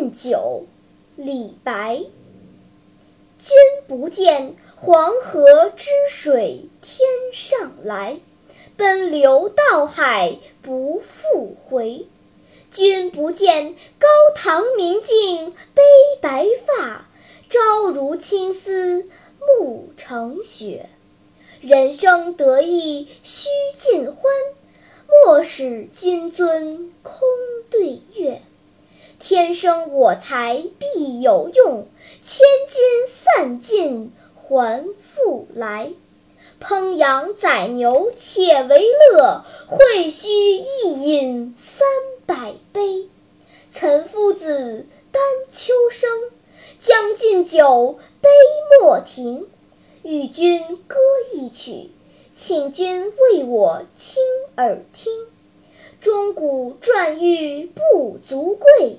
尽酒，李白。君不见黄河之水天上来，奔流到海不复回。君不见高堂明镜悲白发，朝如青丝暮成雪。人生得意须尽欢，莫使金樽空对月。天生我材必有用，千金散尽还复来。烹羊宰牛且为乐，会须一饮三百杯。岑夫子，丹丘生，将进酒，杯莫停。与君歌一曲，请君为我倾耳听。钟鼓馔玉不足贵，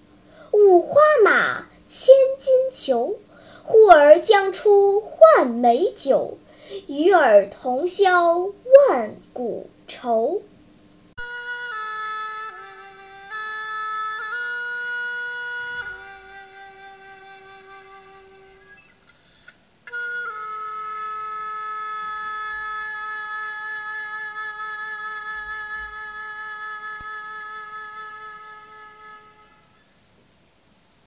儿将出换美酒，与尔同销万古愁。